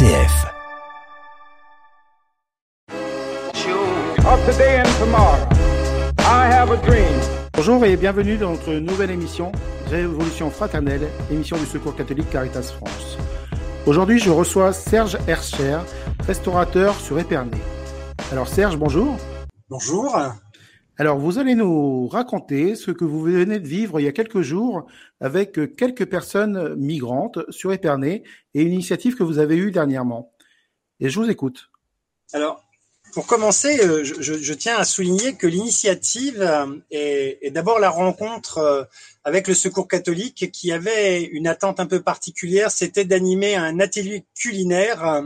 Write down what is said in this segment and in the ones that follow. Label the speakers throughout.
Speaker 1: RCF.
Speaker 2: Bonjour et bienvenue dans notre nouvelle émission Révolution fraternelle, émission du Secours catholique Caritas France. Aujourd'hui, je reçois Serge Herscher, restaurateur sur Épernay. Alors Serge, bonjour.
Speaker 3: Bonjour.
Speaker 2: Alors, vous allez nous raconter ce que vous venez de vivre il y a quelques jours avec quelques personnes migrantes sur Épernay et une initiative que vous avez eue dernièrement. Et je vous écoute.
Speaker 3: Alors, pour commencer, euh, je, tiens à souligner que l'initiative euh, est, d'abord la rencontre euh, avec le Secours catholique qui avait une attente un peu particulière, c'était d'animer un atelier culinaire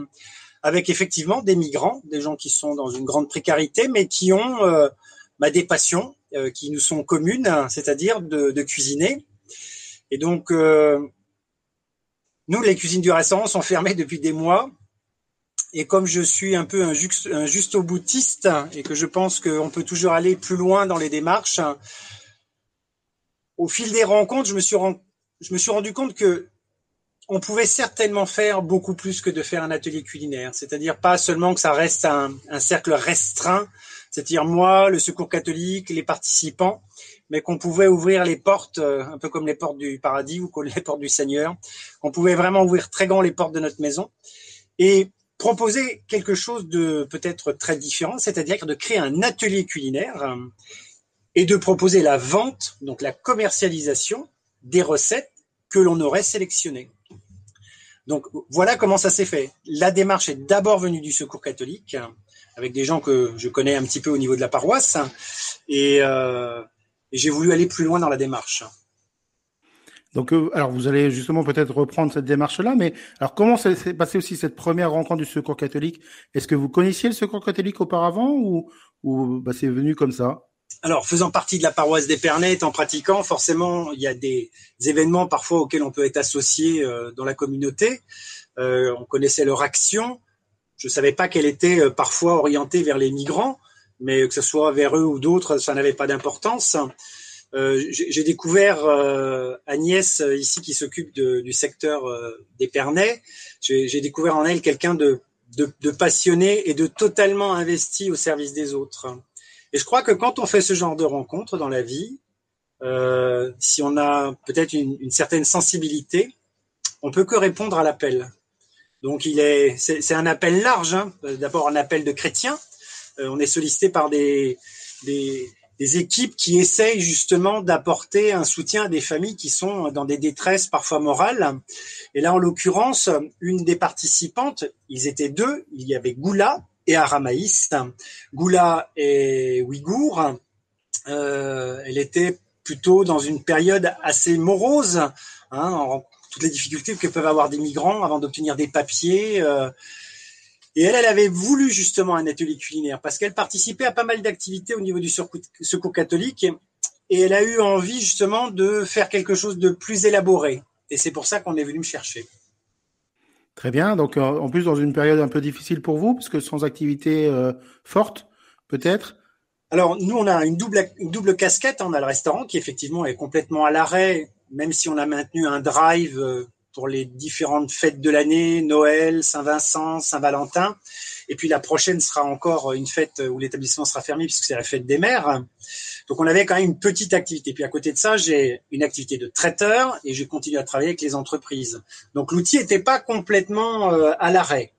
Speaker 3: avec effectivement des migrants, des gens qui sont dans une grande précarité, mais qui ont bah, des passions euh, qui nous sont communes, c'est-à-dire de, cuisiner. Et donc, euh, nous, les cuisines du restaurant sont fermées depuis des mois. Et comme je suis un peu un, juste, au boutiste et que je pense qu'on peut toujours aller plus loin dans les démarches, au fil des rencontres, je me suis, je me suis rendu compte que on pouvait certainement faire beaucoup plus que de faire un atelier culinaire. C'est-à-dire pas seulement que ça reste un, un cercle restreint c'est-à-dire moi, le Secours catholique, les participants, mais qu'on pouvait ouvrir les portes, euh, un peu comme les portes du paradis ou comme les portes du Seigneur, qu'on pouvait vraiment ouvrir très grand les portes de notre maison et proposer quelque chose de peut-être très différent, c'est-à-dire de créer un atelier culinaire euh, et de proposer la vente, donc la commercialisation des recettes que l'on aurait sélectionnées. Donc voilà comment ça s'est fait. La démarche est d'abord venue du Secours catholique, avec des gens que je connais un petit peu au niveau de la paroisse. Et, euh, j'ai voulu aller plus loin dans la démarche.
Speaker 2: Donc, euh, alors vous allez justement peut-être reprendre cette démarche-là, mais alors comment s'est passé aussi cette première rencontre du Secours catholique? Est-ce que vous connaissiez le Secours catholique auparavant ou, bah, c'est venu comme ça?
Speaker 3: Alors, faisant partie de la paroisse d'Épernay, en pratiquant, forcément, il y a des événements parfois auxquels on peut être associé euh, dans la communauté. Euh, on connaissait leur action, je savais pas qu'elle était euh, parfois orientée vers les migrants, mais que ce soit vers eux ou d'autres, ça n'avait pas d'importance. Euh, j'ai découvert euh, Agnès ici qui s'occupe du secteur d'Épernay. J'ai découvert en elle quelqu'un de, de, passionné et de totalement investi au service des autres. Et je crois que quand on fait ce genre de rencontre dans la vie, si on a peut-être une, certaine sensibilité, on peut que répondre à l'appel. Donc il est, c'est un appel large. Hein. D'abord un appel de chrétiens. Euh, on est sollicité par des, des, des équipes qui essayent justement d'apporter un soutien à des familles qui sont dans des détresses parfois morales. Et là, en l'occurrence, une des participantes, ils étaient deux. Il y avait Goula et Aramaïs. Goula est ouïghour. Euh, elle était plutôt dans une période assez morose, hein, toutes les difficultés que peuvent avoir des migrants avant d'obtenir des papiers. Euh. et elle, elle avait voulu justement un atelier culinaire parce qu'elle participait à pas mal d'activités au niveau du secours catholique et elle a eu envie justement de faire quelque chose de plus élaboré. Et c'est pour ça qu'on est venu me chercher.
Speaker 2: Très bien. Donc, euh, en plus, dans une période un peu difficile pour vous, parce que sans activité euh, forte, peut-être?
Speaker 3: Alors, nous, on a une double, une double casquette. On a le restaurant qui, effectivement, est complètement à l'arrêt même si on a maintenu un drive euh, pour les différentes fêtes de l'année, Noël, Saint-Vincent, Saint-Valentin. Et puis la prochaine sera encore une fête où l'établissement sera fermé puisque c'est la fête des mères. Donc on avait quand même une petite activité. Puis à côté de ça, j'ai une activité de traiteur et j'ai continué à travailler avec les entreprises. Donc l'outil n'était pas complètement euh, à l'arrêt,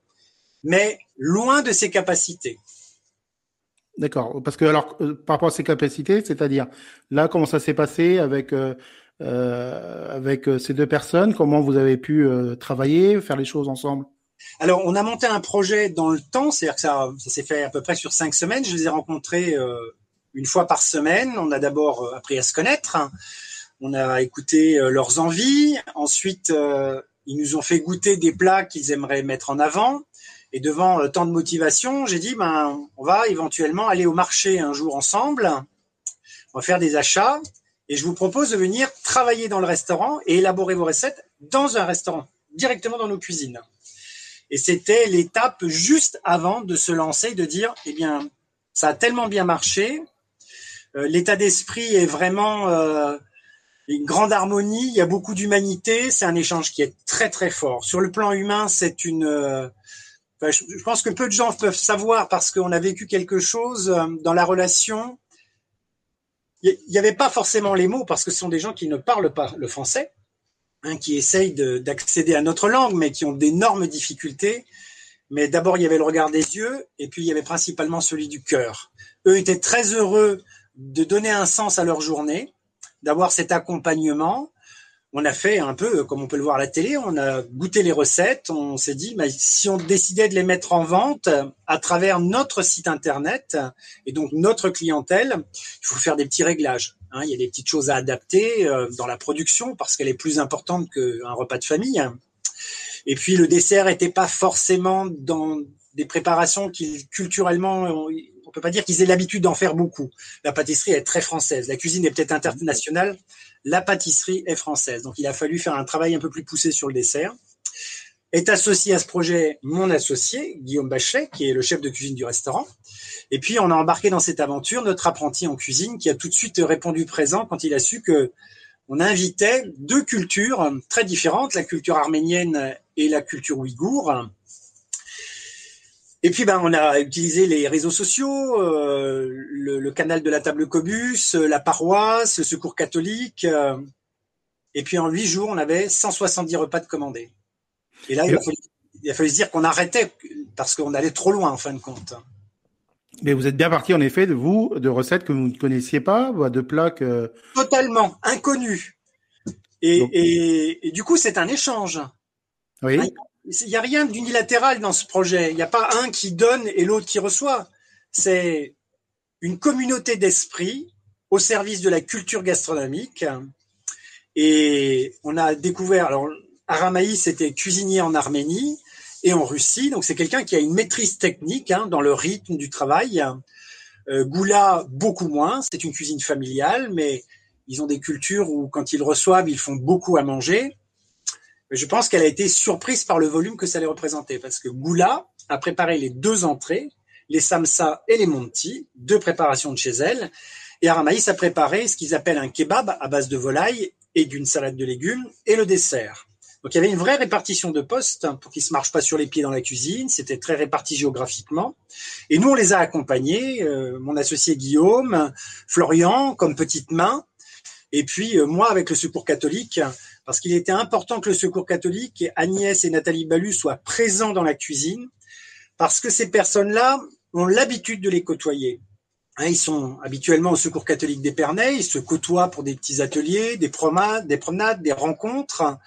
Speaker 3: mais loin de ses capacités.
Speaker 2: D'accord. Parce que alors euh, par rapport à ses capacités, c'est-à-dire là comment ça s'est passé avec euh, avec euh, ces deux personnes Comment vous avez pu euh, travailler, faire les choses ensemble?
Speaker 3: Alors, on a monté un projet dans le temps, c'est-à-dire que ça, ça s'est fait à peu près sur cinq semaines. Je les ai rencontrés une fois par semaine. On a d'abord appris à se connaître, on a écouté leurs envies. Ensuite, ils nous ont fait goûter des plats qu'ils aimeraient mettre en avant. Et devant tant de motivation, j'ai dit, ben, on va éventuellement aller au marché un jour ensemble. On va faire des achats et je vous propose de venir travailler dans le restaurant et élaborer vos recettes dans un restaurant, directement dans nos cuisines. Et c'était l'étape juste avant de se lancer, de dire, eh bien, ça a tellement bien marché, euh, l'état d'esprit est vraiment euh, une grande harmonie, il y a beaucoup d'humanité, c'est un échange qui est très très fort. Sur le plan humain, c'est une... Euh, je pense que peu de gens peuvent savoir parce qu'on a vécu quelque chose euh, dans la relation. Il n'y avait pas forcément les mots parce que ce sont des gens qui ne parlent pas le français, hein, qui essayent d'accéder à notre langue, mais qui ont d'énormes difficultés. Mais d'abord, il y avait le regard des yeux, et puis il y avait principalement celui du cœur. Eux étaient très heureux de donner un sens à leur journée, d'avoir cet accompagnement. On a fait un peu, comme on peut le voir à la télé, on a goûté les recettes, on s'est dit, mais si on décidait de les mettre en vente à travers notre site internet et donc notre clientèle, il faut faire des petits réglages. Hein. il y a des petites choses à adapter euh, dans la production parce qu'elle est plus importante qu'un repas de famille. Et puis le dessert n'était pas forcément dans des préparations qui culturellement peut pas dire qu'ils aient l'habitude d'en faire beaucoup. La pâtisserie est très française. La cuisine est peut-être internationale. La pâtisserie est française. Donc, il a fallu faire un travail un peu plus poussé sur le dessert. Est associé à ce projet mon associé, Guillaume Bachelet, qui est le chef de cuisine du restaurant. Et puis, on a embarqué dans cette aventure notre apprenti en cuisine qui a tout de suite répondu présent quand il a su que on invitait deux cultures très différentes, la culture arménienne et la culture ouïghour, et puis, ben, on a utilisé les réseaux sociaux, euh, le, canal de la table Cobus, euh, la paroisse, le secours catholique. Euh, et puis, en huit jours, on avait 170 repas de commandés. Et là, il, a fallu, se dire qu'on arrêtait parce qu'on allait trop loin, en fin de compte.
Speaker 2: Mais vous êtes bien parti, en effet, de vous, de recettes que vous ne connaissiez pas, de plats que...
Speaker 3: Totalement, inconnus. Et, et, du coup, c'est un échange.
Speaker 2: Oui
Speaker 3: il n'y a rien d'unilatéral dans ce projet. Il n'y a pas un qui donne et l'autre qui reçoit. C'est une communauté d'esprit au service de la culture gastronomique. Et on a découvert, alors Aramaïs était cuisinier en Arménie et en Russie, donc c'est quelqu'un qui a une maîtrise technique hein, dans le rythme du travail. Euh, Goula, beaucoup moins, c'est une cuisine familiale, mais ils ont des cultures où quand ils reçoivent, ils font beaucoup à manger je pense qu'elle a été surprise par le volume que ça allait représenter, parce que Goula a préparé les deux entrées, les samsa et les monti, deux préparations de chez elle, et Aramaïs a préparé ce qu'ils appellent un kebab à base de volaille et d'une salade de légumes, et le dessert. Donc il y avait une vraie répartition de postes pour qu'ils se marchent pas sur les pieds dans la cuisine. C'était très réparti géographiquement. Et nous on les a accompagnés, euh, mon associé Guillaume, Florian comme petite main, et puis euh, moi avec le Secours catholique parce qu'il était important que le Secours catholique, Agnès et Nathalie Balu soient présents dans la cuisine, parce que ces personnes-là ont l'habitude de les côtoyer. Hein, ils sont habituellement au Secours catholique d'Épernay, ils se côtoient pour des petits ateliers, des promenades, des promenades, des rencontres.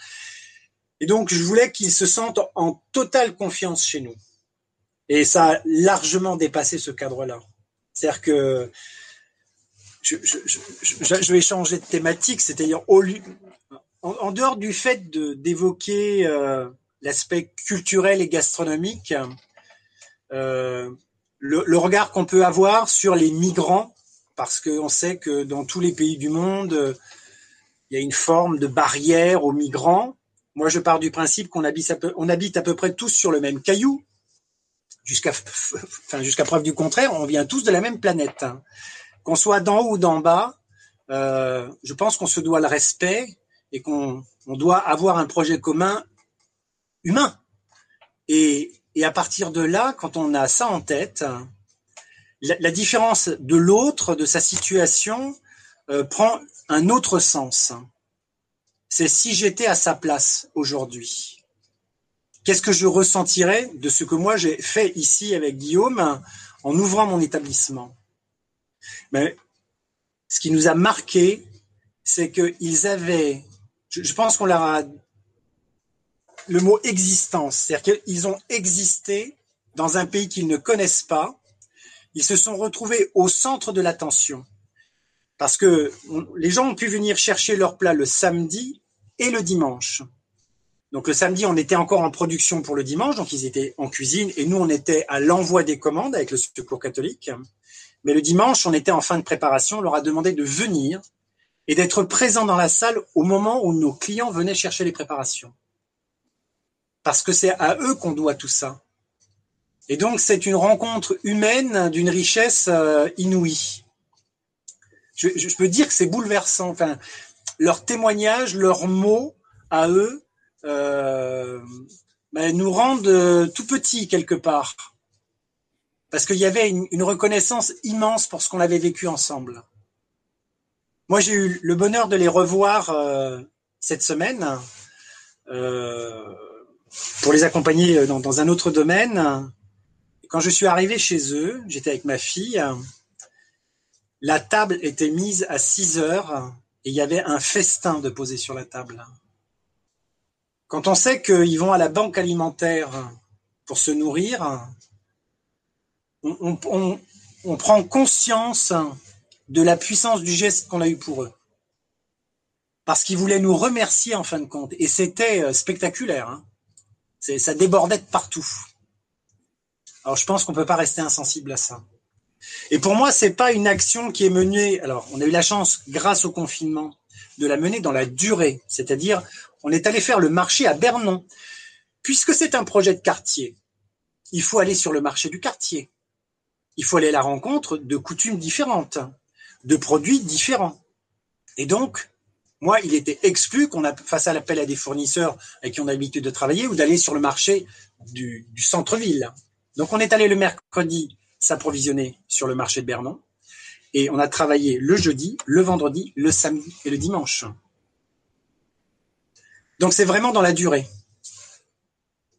Speaker 3: Et donc, je voulais qu'ils se sentent en totale confiance chez nous. Et ça a largement dépassé ce cadre-là. C'est-à-dire que je, je, vais changer de thématique, c'est-à-dire au lieu, en, dehors du fait d'évoquer euh, l'aspect culturel et gastronomique, euh, le, regard qu'on peut avoir sur les migrants, parce qu'on sait que dans tous les pays du monde, il y a une forme de barrière aux migrants. Moi, je pars du principe qu'on habite, à peu près tous sur le même caillou, jusqu'à preuve du contraire, on vient tous de la même planète. Hein. Qu'on soit d'en haut ou d'en bas, euh, je pense qu'on se doit le respect et qu'on doit avoir un projet commun humain. Et, à partir de là, quand on a ça en tête, la, différence de l'autre, de sa situation, euh, prend un autre sens. C'est si j'étais à sa place aujourd'hui. Qu'est-ce que je ressentirais de ce que moi j'ai fait ici avec Guillaume en ouvrant mon établissement? Mais ce qui nous a marqué, c'est qu'ils avaient je, pense qu'on leur a le mot existence, c'est-à-dire qu'ils ont existé dans un pays qu'ils ne connaissent pas. Ils se sont retrouvés au centre de l'attention parce que les gens ont pu venir chercher leur plat le samedi et le dimanche. Donc le samedi, on était encore en production pour le dimanche, donc ils étaient en cuisine et nous, on était à l'envoi des commandes avec le Secours catholique. Mais le dimanche, on était en fin de préparation, on leur a demandé de venir et d'être présent dans la salle au moment où nos clients venaient chercher les préparations. Parce que c'est à eux qu'on doit tout ça. Et donc c'est une rencontre humaine d'une richesse euh, inouïe. Je, peux dire que c'est bouleversant. Enfin, leur témoignage, leurs mots à eux euh, ben, nous rendent tout petits quelque part. Parce qu'il y avait une, reconnaissance immense pour ce qu'on avait vécu ensemble. Moi, j'ai eu le bonheur de les revoir cette semaine pour les accompagner dans, dans, un autre domaine. Quand je suis arrivé chez eux, j'étais avec ma fille. La table était mise à 6 heures et il y avait un festin de posé sur la table. Quand on sait qu'ils vont à la banque alimentaire pour se nourrir, on prend conscience de la puissance du geste qu'on a eu pour eux. Parce qu'ils voulaient nous remercier en fin de compte. Et c'était euh, spectaculaire. Hein. Ça débordait de partout. Alors je pense qu'on peut pas rester insensible à ça. Et pour moi, c'est pas une action qui est menée. Alors, on a eu la chance, grâce au confinement, de la mener dans la durée. C'est-à-dire, on est allé faire le marché à Bernon. Puisque c'est un projet de quartier, il faut aller sur le marché du quartier. Il faut aller à la rencontre de coutumes différentes, de produits différents. Et donc, moi, il était exclu qu'on a face à l'appel à des fournisseurs avec qui on a l'habitude de travailler ou d'aller sur le marché du, du centre-ville. Donc, on est allé le mercredi s'approvisionner sur le marché de Bernon et on a travaillé le jeudi, le vendredi, le samedi et le dimanche. Donc, c'est vraiment dans la durée.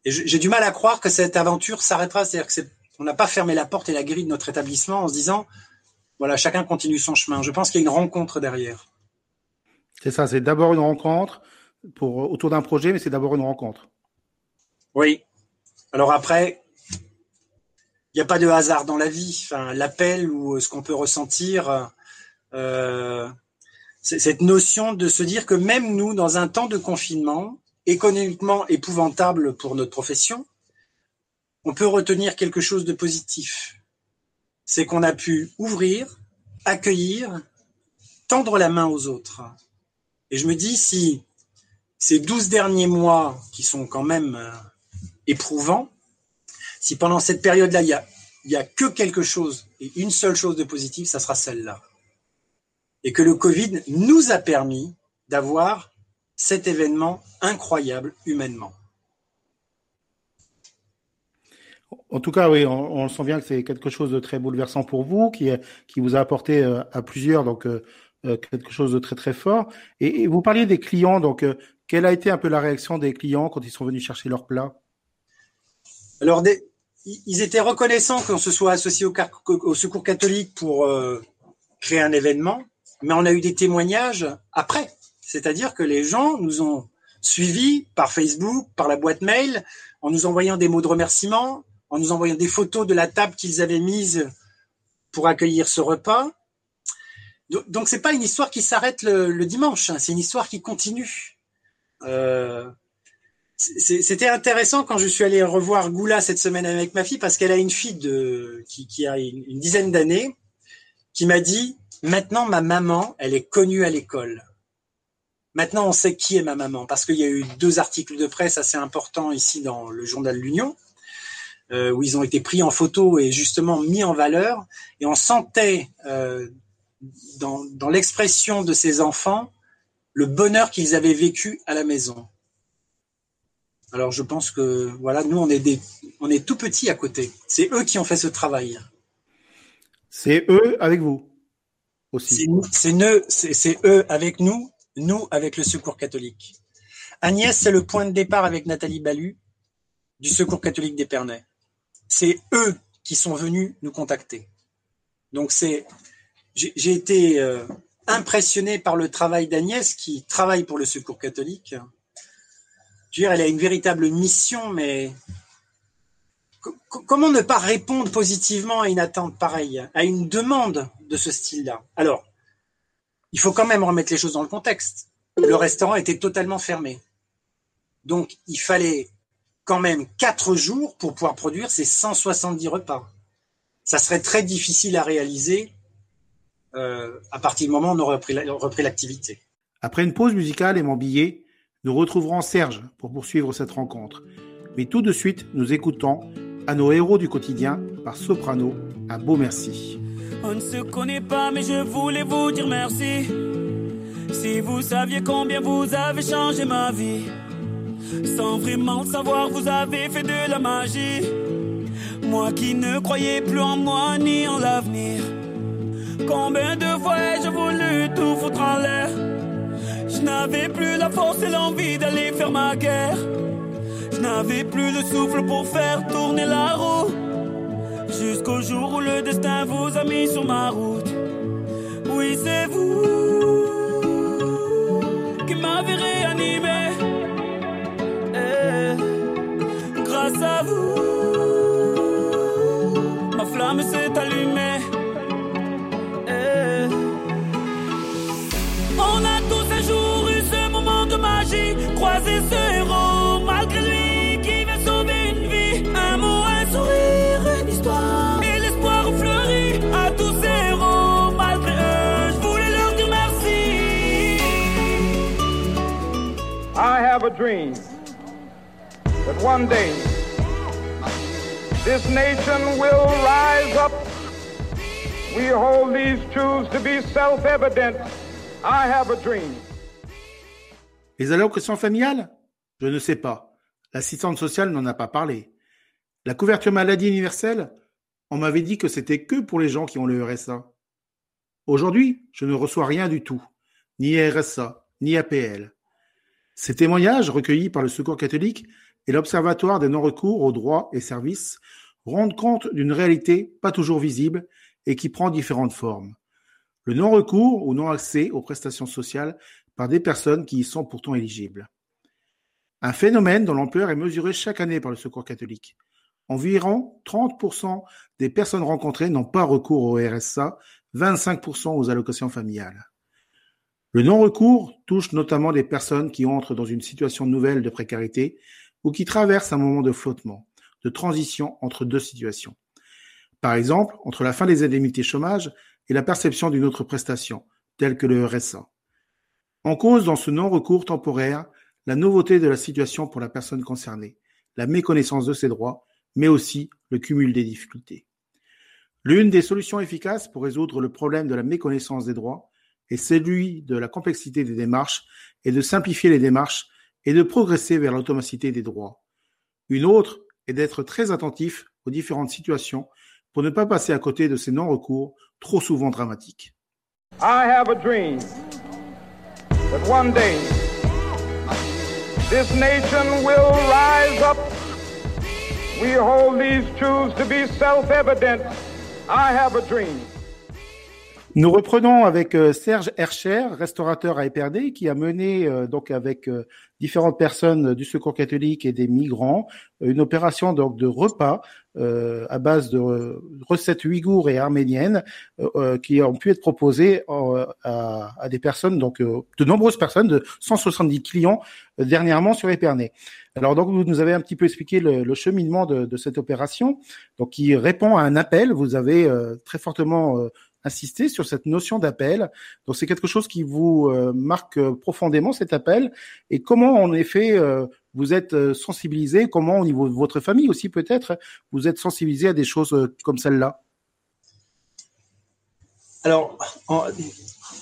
Speaker 3: Et j'ai du mal à croire que cette aventure s'arrêtera. C'est-à-dire qu'on n'a pas fermé la porte et la grille de notre établissement en se disant, voilà, chacun continue son chemin. Je pense qu'il y a une rencontre derrière.
Speaker 2: C'est ça, c'est d'abord une rencontre pour autour d'un projet, mais c'est d'abord une rencontre.
Speaker 3: Oui. Alors après, il n'y a pas de hasard dans la vie. Enfin, l'appel ou ce qu'on peut ressentir, euh, c'est cette notion de se dire que même nous, dans un temps de confinement, économiquement épouvantable pour notre profession, on peut retenir quelque chose de positif. C'est qu'on a pu ouvrir, accueillir, tendre la main aux autres. Et je me dis, si ces douze derniers mois, qui sont quand même euh, éprouvants, si pendant cette période-là, il y a, il y a que quelque chose et une seule chose de positive, ça sera celle-là. Et que le Covid nous a permis d'avoir cet événement incroyable humainement.
Speaker 2: En tout cas, oui, on, sent bien que c'est quelque chose de très bouleversant pour vous, qui, vous a apporté euh, à plusieurs donc euh, euh, quelque chose de très très fort. Et, vous parliez des clients, donc quelle a été un peu la réaction des clients quand ils sont venus chercher leur plat?
Speaker 3: Alors, ils étaient reconnaissants qu'on se soit associé au, au Secours catholique pour créer un événement, mais on a eu des témoignages après. C'est-à-dire que les gens nous ont suivis par Facebook, par la boîte mail, en nous envoyant des mots de remerciement, en nous envoyant des photos de la table qu'ils avaient mise pour accueillir ce repas. Donc c'est pas une histoire qui s'arrête le, dimanche, hein. c'est une histoire qui continue. Euh, c'était intéressant quand je suis allé revoir Goula cette semaine avec ma fille parce qu'elle a une fille de qui, a une, dizaine d'années qui m'a dit maintenant ma maman elle est connue à l'école. Maintenant on sait qui est ma maman parce qu'il y a eu deux articles de presse assez importants ici dans le journal L'Union euh, où ils ont été pris en photo et justement mis en valeur et on sentait euh, dans, dans l'expression de ces enfants le bonheur qu'ils avaient vécu à la maison. Alors je pense que voilà, nous on est des, on est tout petits à côté. C'est eux qui ont fait ce travail.
Speaker 2: C'est eux avec vous aussi.
Speaker 3: C'est eux, avec nous, nous avec le Secours catholique. Agnès, c'est le point de départ avec Nathalie Balu du Secours catholique d'Épernay. C'est eux qui sont venus nous contacter. Donc c'est j'ai été euh, impressionné par le travail d'Agnès qui travaille pour le Secours catholique. Je veux dire, elle a une véritable mission, mais comment ne pas répondre positivement à une attente pareille, à une demande de ce style-là? Alors, il faut quand même remettre les choses dans le contexte. Le restaurant était totalement fermé. Donc, il fallait quand même quatre jours pour pouvoir produire ces 170 repas. Ça serait très difficile à réaliser euh, à partir du moment où on aurait repris l'activité.
Speaker 2: Après une pause musicale et mon billet, nous retrouverons Serge pour poursuivre cette rencontre. Mais tout de suite, nous écoutons à nos héros du quotidien par Soprano, un beau merci.
Speaker 1: On ne se connaît pas, mais je voulais vous dire merci. Si vous saviez combien vous avez changé ma vie, sans vraiment le savoir, vous avez fait de la magie. Moi qui ne croyais plus en moi ni en l'avenir. Combien de fois ai-je voulu tout foutre en l'air? Je n'avais plus la force et l'envie d'aller faire ma guerre. Je n'avais plus le souffle pour faire tourner la roue. Jusqu'au jour où le destin vous a mis sur ma route. Oui, c'est vous qui m'avez réanimé. Ma flamme s'est allumée. Eh. On a tous un jour eu ce moment de magie, croisé ce héros malgré lui qui vient sauver une vie. Un mot, un sourire, une histoire. Et l'espoir fleurit à tous ces héros malgré eux. Je voulais leur dire merci.
Speaker 4: I have a dream that one day this nation will rise up. We hold these truths to be self evident. I have a dream.
Speaker 2: Les allocations familiales? Je ne sais pas. L'assistante sociale n'en a pas parlé. La couverture maladie universelle? On m'avait dit que c'était que pour les gens qui ont le RSA. Aujourd'hui, je ne reçois rien du tout. Ni RSA, ni APL. Ces témoignages recueillis par le Secours catholique et l'Observatoire des non-recours aux droits et services rendent compte d'une réalité pas toujours visible et qui prend différentes formes. Le non-recours ou non-accès aux prestations sociales par des personnes qui y sont pourtant éligibles. Un phénomène dont l'ampleur est mesurée chaque année par le Secours catholique. Environ 30% des personnes rencontrées n'ont pas recours au RSA, 25% aux allocations familiales. Le non-recours touche notamment des personnes qui entrent dans une situation nouvelle de précarité ou qui traversent un moment de flottement, de transition entre deux situations. Par exemple, entre la fin des indemnités chômage et la perception d'une autre prestation, telle que le RSA. En cause dans ce non-recours temporaire, la nouveauté de la situation pour la personne concernée, la méconnaissance de ses droits, mais aussi le cumul des difficultés. L'une des solutions efficaces pour résoudre le problème de la méconnaissance des droits est celui de la complexité des démarches et de simplifier les démarches et de progresser vers l'automacité des droits. Une autre est d'être très attentif aux différentes situations pour ne pas passer à côté de ces non-recours trop souvent dramatiques.
Speaker 4: I have a dream that one day this nation will rise up. We hold these truths to be self evident. I have a dream.
Speaker 2: Nous reprenons avec euh, Serge Hercher, restaurateur à Épernay, qui a mené euh, donc avec euh, différentes personnes du Secours catholique et des migrants une opération donc de repas à base de recettes ouïghours et arméniennes qui ont pu être proposées à, à, des personnes donc de nombreuses personnes de 170 clients dernièrement sur Épernay. Alors donc vous nous avez un petit peu expliqué le, le cheminement de, de, cette opération, donc qui répond à un appel. Vous avez très fortement insister sur cette notion d'appel. Donc c'est quelque chose qui vous euh, marque euh, profondément cet appel et comment en effet euh, vous êtes sensibilisé, comment au niveau de votre famille aussi peut-être vous êtes sensibilisé à des choses comme celle-là?
Speaker 3: Alors en,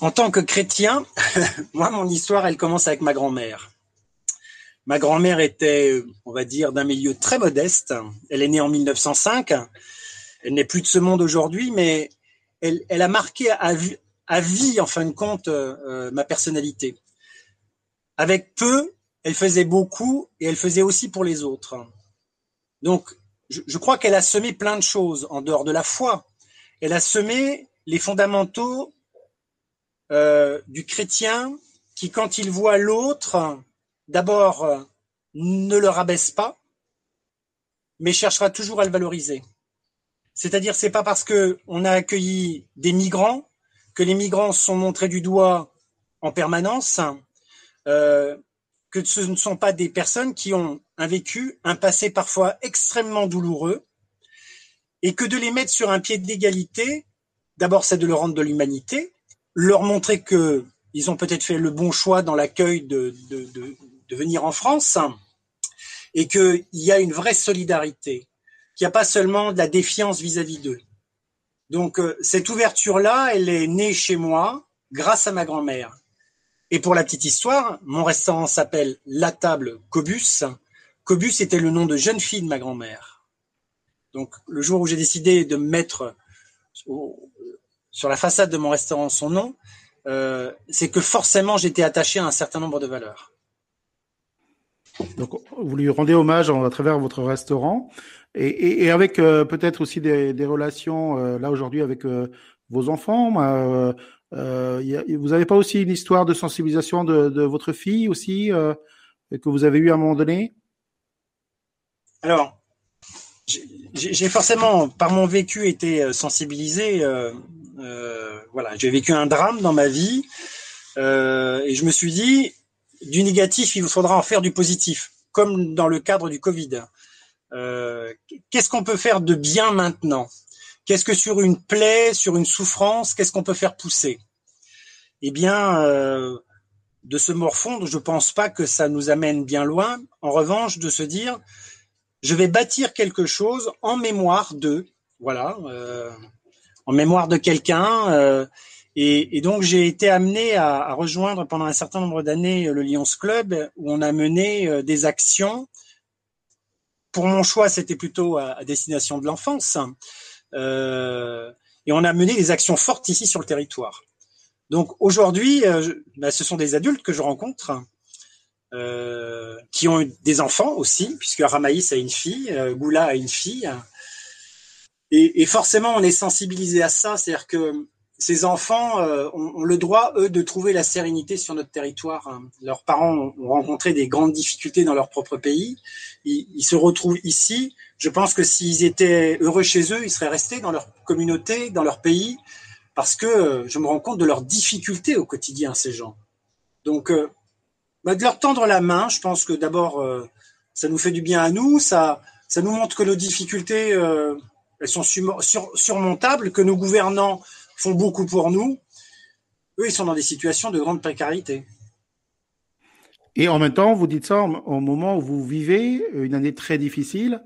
Speaker 3: en, tant que chrétien, moi mon histoire elle commence avec ma grand-mère. Ma grand-mère était, on va dire, d'un milieu très modeste. Elle est née en 1905. Elle n'est plus de ce monde aujourd'hui, mais elle, a marqué à, vie, en fin de compte, euh, euh, ma personnalité. Avec peu, elle faisait beaucoup et elle faisait aussi pour les autres. Donc, je, crois qu'elle a semé plein de choses en dehors de la foi. Elle a semé les fondamentaux euh, du chrétien qui, quand il voit l'autre, d'abord ne le rabaisse pas, mais cherchera toujours à le valoriser. C'est-à-dire, c'est pas parce que on a accueilli des migrants que les migrants sont montrés du doigt en permanence, euh, que ce ne sont pas des personnes qui ont vécu, un passé parfois extrêmement douloureux, et que de les mettre sur un pied d'égalité, d'abord c'est de leur rendre de l'humanité, leur montrer que ils ont peut-être fait le bon choix dans l'accueil de, de venir en France, et qu'il y a une vraie solidarité qu'il n'y a pas seulement de la défiance vis-à-vis d'eux. Donc euh, cette ouverture-là, elle est née chez moi grâce à ma grand-mère. Et pour la petite histoire, mon restaurant s'appelle La Table Cobus. Cobus était le nom de jeune fille de ma grand-mère. Donc le jour où j'ai décidé de mettre sur la façade de mon restaurant son nom, euh, c'est que forcément j'étais attaché à un certain nombre de valeurs.
Speaker 2: Donc vous lui rendez hommage à travers votre restaurant et, avec euh, peut-être aussi des, relations euh, là aujourd'hui avec vos enfants. vous n'avez pas aussi une histoire de sensibilisation de, votre fille aussi que vous avez eu à un moment donné?
Speaker 3: Alors, j'ai forcément, par mon vécu, été sensibilisé euh, voilà, j'ai vécu un drame dans ma vie euh, et je me suis dit, du négatif, il vous faudra en faire du positif, comme dans le cadre du Covid. Euh, qu'est-ce qu'on peut faire de bien maintenant? Qu'est-ce que sur une plaie, sur une souffrance, qu'est-ce qu'on peut faire pousser? Eh bien, de se morfondre, je pense pas que ça nous amène bien loin. En revanche, de se dire, je vais bâtir quelque chose en mémoire de, voilà, en mémoire de quelqu'un. Euh, et, donc j'ai été amené à, rejoindre pendant un certain nombre d'années le Lions Club, où on a mené euh, des actions. Pour mon choix, c'était plutôt à, destination de l'enfance. Euh, et on a mené des actions fortes ici sur le territoire. Donc aujourd'hui, bah, ce sont des adultes que je rencontre qui ont des enfants aussi, puisque Ramaïs a une fille, Goula a une fille. Et, et, forcément, on est sensibilisé à ça, c'est-à-dire que ces enfants euh, ont, le droit, eux, de trouver la sérénité sur notre territoire. Hein. Leurs parents ont, rencontré des grandes difficultés dans leur propre pays. Ils, se retrouvent ici. Je pense que s'ils étaient heureux chez eux, ils seraient restés dans leur communauté, dans leur pays, parce que euh, je me rends compte de leurs difficultés au quotidien, ces gens. Donc, euh, bah, de leur tendre la main, je pense que d'abord, ça nous fait du bien à nous, ça, ça nous montre que nos difficultés elles sont surmontables, que nos gouvernants font beaucoup pour nous. Eux, ils sont dans des situations de grande précarité.
Speaker 2: Et en même temps, vous dites ça au moment où vous vivez une année très difficile,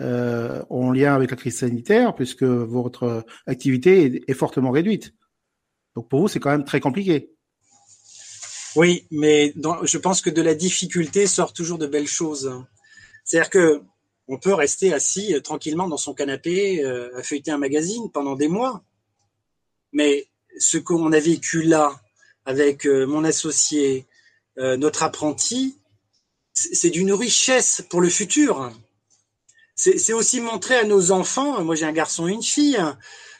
Speaker 2: euh, en lien avec la crise sanitaire, puisque votre activité est, fortement réduite. Donc pour vous, c'est quand même très compliqué.
Speaker 3: Oui, mais je pense que de la difficulté sort toujours de belles choses. C'est-à-dire que on peut rester assis euh, tranquillement dans son canapé euh, à feuilleter un magazine pendant des mois. Mais ce qu'on a vécu là avec euh, mon associé, notre apprenti, c'est d'une richesse pour le futur. C'est aussi montrer à nos enfants, moi j'ai un garçon et une fille,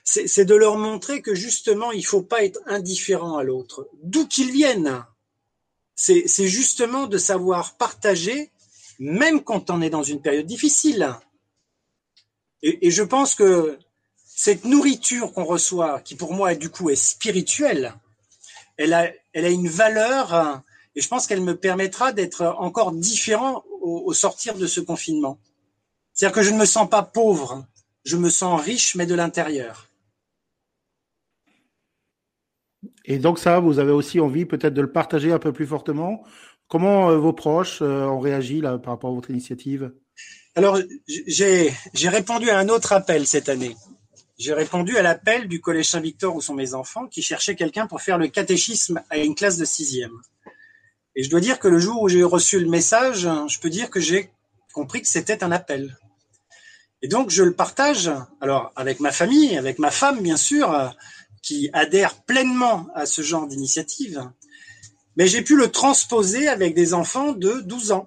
Speaker 3: c'est de leur montrer que justement il faut pas être indifférent à l'autre, d'où qu'ils viennent. C'est justement de savoir partager même quand on est dans une période difficile. Et, je pense que cette nourriture qu'on reçoit, qui pour moi du coup est spirituelle, elle a, elle a une valeur et je pense qu'elle me permettra d'être encore différent au, sortir de ce confinement. C'est-à-dire que je ne me sens pas pauvre, je me sens riche, mais de l'intérieur.
Speaker 2: Et donc ça, vous avez aussi envie peut-être de le partager un peu plus fortement Comment euh, vos proches euh, ont réagi là, par rapport à votre initiative?
Speaker 3: Alors, j'ai répondu à un autre appel cette année. J'ai répondu à l'appel du Collège Saint-Victor où sont mes enfants qui cherchaient quelqu'un pour faire le catéchisme à une classe de sixième. Et je dois dire que le jour où j'ai reçu le message, je peux dire que j'ai compris que c'était un appel. Et donc, je le partage, alors avec ma famille, avec ma femme, bien sûr, qui adhère pleinement à ce genre d'initiative mais j'ai pu le transposer avec des enfants de 12 ans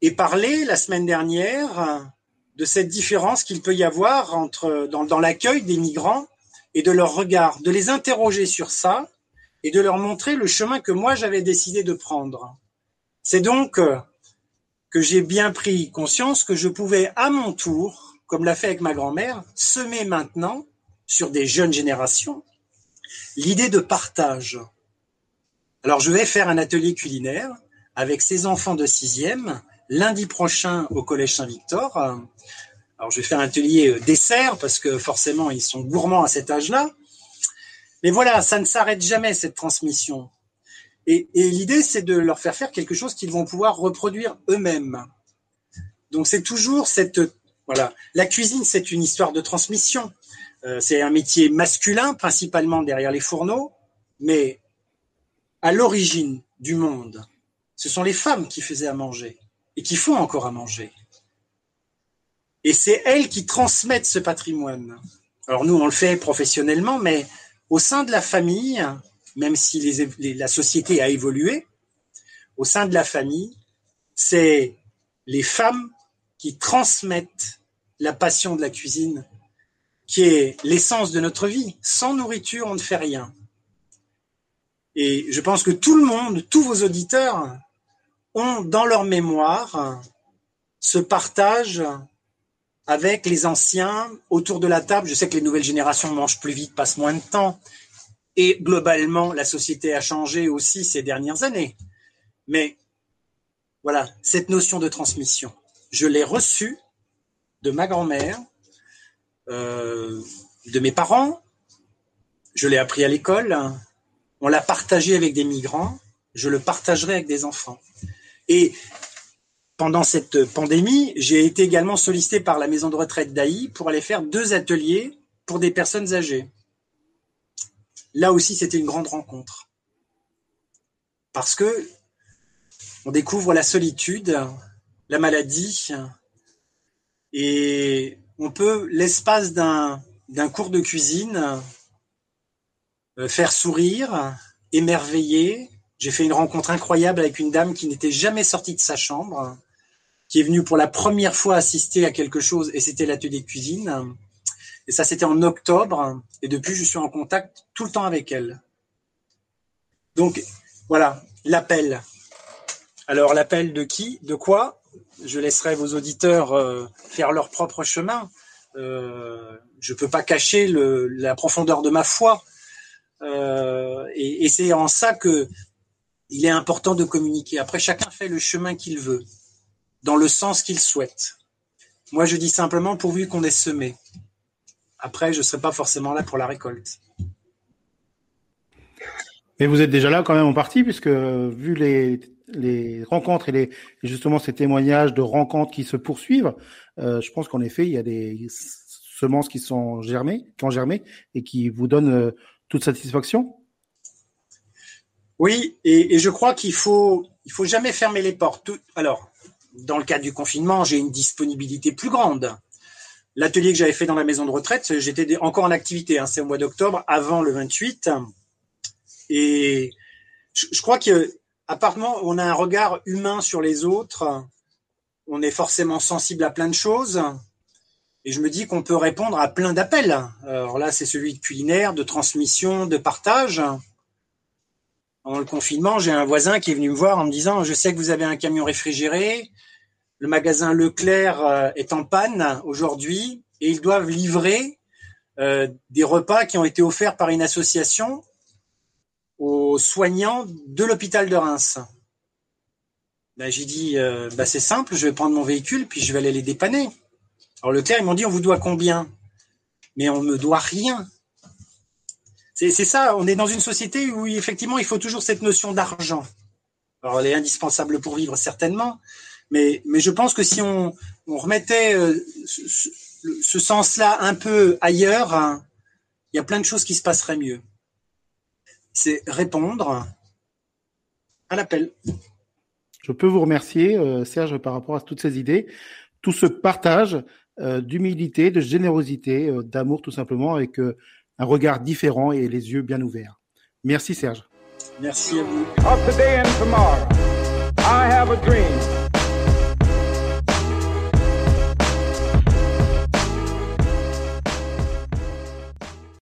Speaker 3: et parler la semaine dernière de cette différence qu'il peut y avoir entre dans, dans l'accueil des migrants et de leur regard, de les interroger sur ça et de leur montrer le chemin que moi j'avais décidé de prendre. C'est donc que j'ai bien pris conscience que je pouvais à mon tour, comme l'a fait avec ma grand-mère, semer maintenant sur des jeunes générations l'idée de partage. Alors, je vais faire un atelier culinaire avec ces enfants de sixième lundi prochain au Collège Saint-Victor. Alors, je vais faire un atelier euh, dessert parce que forcément, ils sont gourmands à cet âge-là. Mais voilà, ça ne s'arrête jamais, cette transmission. Et, l'idée, c'est de leur faire faire quelque chose qu'ils vont pouvoir reproduire eux-mêmes. Donc, c'est toujours cette... Voilà, la cuisine, c'est une histoire de transmission. Euh, c'est un métier masculin, principalement derrière les fourneaux, mais à l'origine du monde, ce sont les femmes qui faisaient à manger et qui font encore à manger. Et c'est elles qui transmettent ce patrimoine. Alors nous, on le fait professionnellement, mais au sein de la famille, même si la société a évolué, au sein de la famille, c'est les femmes qui transmettent la passion de la cuisine, qui est l'essence de notre vie. Sans nourriture, on ne fait rien. Et je pense que tout le monde, tous vos auditeurs, ont dans leur mémoire ce partage avec les anciens autour de la table. Je sais que les nouvelles générations mangent plus vite, passent moins de temps. Et globalement, la société a changé aussi ces dernières années. Mais voilà, cette notion de transmission, je l'ai reçue de ma grand-mère, euh, de mes parents, je l'ai appris à l'école, on l'a partagé avec des migrants, je le partagerai avec des enfants. Et pendant cette pandémie, j'ai été également sollicité par la maison de retraite d'Aï pour aller faire deux ateliers pour des personnes âgées. Là aussi, c'était une grande rencontre. Parce que on découvre la solitude, la maladie, et on peut, l'espace d'un, cours de cuisine, euh, faire sourire, émerveiller. J'ai fait une rencontre incroyable avec une dame qui n'était jamais sortie de sa chambre, qui est venue pour la première fois assister à quelque chose, et c'était l'atelier cuisine. Et ça, c'était en octobre, et depuis, je suis en contact tout le temps avec elle. Donc, voilà, l'appel. Alors, l'appel de qui? De quoi? Je laisserai vos auditeurs euh, faire leur propre chemin. Euh, je ne peux pas cacher la profondeur de ma foi. Euh, et c'est en ça que il est important de communiquer. Après, chacun fait le chemin qu'il veut dans le sens qu'il souhaite. Moi, je dis simplement pourvu qu'on ait semé. Après, je ne serai pas forcément là pour la récolte.
Speaker 2: Mais vous êtes déjà là quand même en partie, puisque vu les, les rencontres et justement ces témoignages de rencontres qui se poursuivent, euh, je pense qu'en effet, il y a des semences qui sont germées, qui ont germé et qui vous donnent euh, toute satisfaction.
Speaker 3: Oui, et, je crois qu'il faut, il faut jamais fermer les portes. Alors, dans le cadre du confinement, j'ai une disponibilité plus grande. L'atelier que j'avais fait dans la maison de retraite, j'étais encore en activité. Hein, c'est au mois d'octobre, avant le 28. Et je, crois que, apparemment, on a un regard humain sur les autres. On est forcément sensible à plein de choses. Et je me dis qu'on peut répondre à plein d'appels. Alors là, c'est celui de culinaire, de transmission, de partage. Pendant le confinement, j'ai un voisin qui est venu me voir en me disant, je sais que vous avez un camion réfrigéré, le magasin Leclerc euh, est en panne aujourd'hui et ils doivent livrer euh, des repas qui ont été offerts par une association aux soignants de l'hôpital de Reims. Ben, j'ai dit, euh, ben, c'est simple, je vais prendre mon véhicule puis je vais aller les dépanner. Alors Leclerc, ils m'ont dit, on vous doit combien? Mais on me doit rien. C'est ça, on est dans une société où effectivement il faut toujours cette notion d'argent. Alors elle est indispensable pour vivre certainement, mais, je pense que si on, remettait euh, ce, sens-là un peu ailleurs, il y a plein de choses qui se passeraient mieux. C'est répondre à l'appel.
Speaker 2: Je peux vous remercier, euh, Serge, par rapport à toutes ces idées, tout ce partage euh, d'humilité, de générosité, d'amour tout simplement, avec un regard différent et les yeux bien ouverts. Merci Serge.
Speaker 3: Merci à vous.